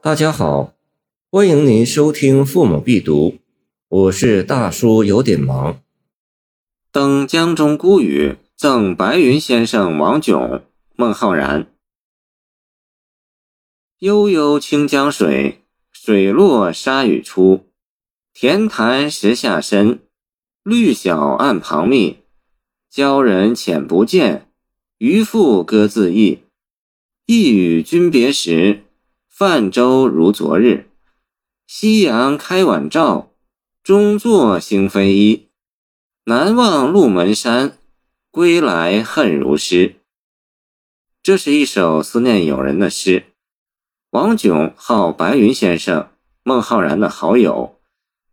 大家好，欢迎您收听《父母必读》，我是大叔，有点忙。《登江中孤语》赠白云先生王炯，孟浩然。悠悠清江水，水落沙雨出。田潭石下深，绿小岸旁密。鲛人浅不见，渔父歌自忆。一语君别时。泛舟如昨日，夕阳开晚照，中作星飞一。南望鹿门山，归来恨如诗。这是一首思念友人的诗。王炯号白云先生，孟浩然的好友，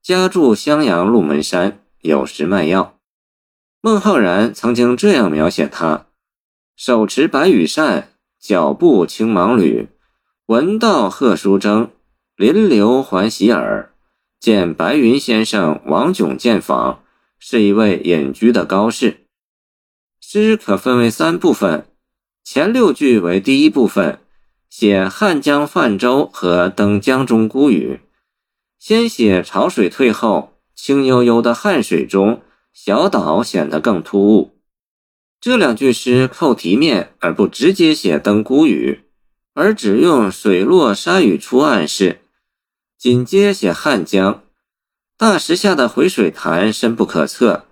家住襄阳鹿门山，有时卖药。孟浩然曾经这样描写他：手持白羽扇，脚步轻芒履。闻道贺书征，临流还喜耳。见白云先生王炯见访，是一位隐居的高士。诗可分为三部分，前六句为第一部分，写汉江泛舟和登江中孤屿。先写潮水退后，清悠悠的汉水中，小岛显得更突兀。这两句诗扣题面，而不直接写登孤屿。而只用水落沙雨出暗示，紧接写汉江，大石下的回水潭深不可测，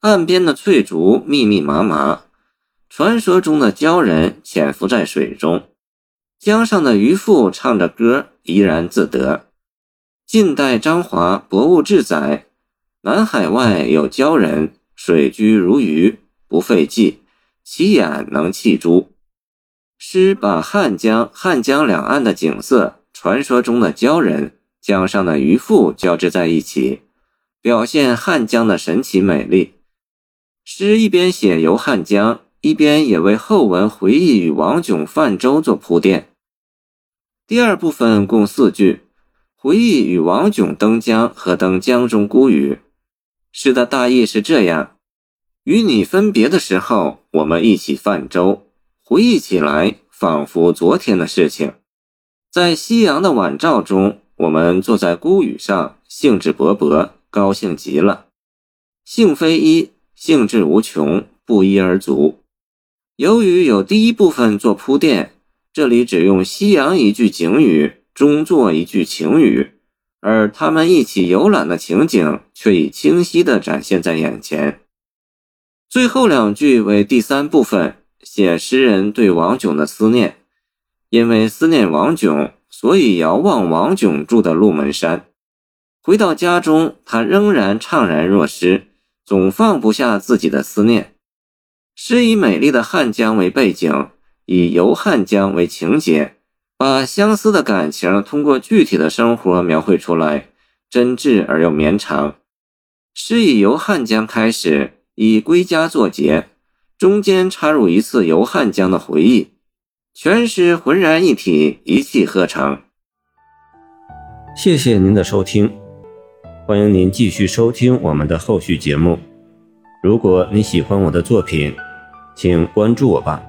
岸边的翠竹密密麻麻，传说中的鲛人潜伏在水中，江上的渔妇唱着歌怡然自得。晋代张华《博物志》载：南海外有鲛人，水居如鱼，不费计，其眼能弃珠。诗把汉江、汉江两岸的景色、传说中的鲛人、江上的渔父交织在一起，表现汉江的神奇美丽。诗一边写游汉江，一边也为后文回忆与王炯泛舟做铺垫。第二部分共四句，回忆与王炯登江和登江中孤屿。诗的大意是这样：与你分别的时候，我们一起泛舟。回忆起来，仿佛昨天的事情。在夕阳的晚照中，我们坐在孤屿上，兴致勃勃，高兴极了。兴非一，兴致无穷，不一而足。由于有第一部分做铺垫，这里只用夕阳一句景语，中作一句情语，而他们一起游览的情景却已清晰地展现在眼前。最后两句为第三部分。写诗人对王炯的思念，因为思念王炯，所以遥望王炯住的鹿门山。回到家中，他仍然怅然若失，总放不下自己的思念。诗以美丽的汉江为背景，以游汉江为情节，把相思的感情通过具体的生活描绘出来，真挚而又绵长。诗以游汉江开始，以归家作结。中间插入一次游汉江的回忆，全诗浑然一体，一气呵成。谢谢您的收听，欢迎您继续收听我们的后续节目。如果你喜欢我的作品，请关注我吧。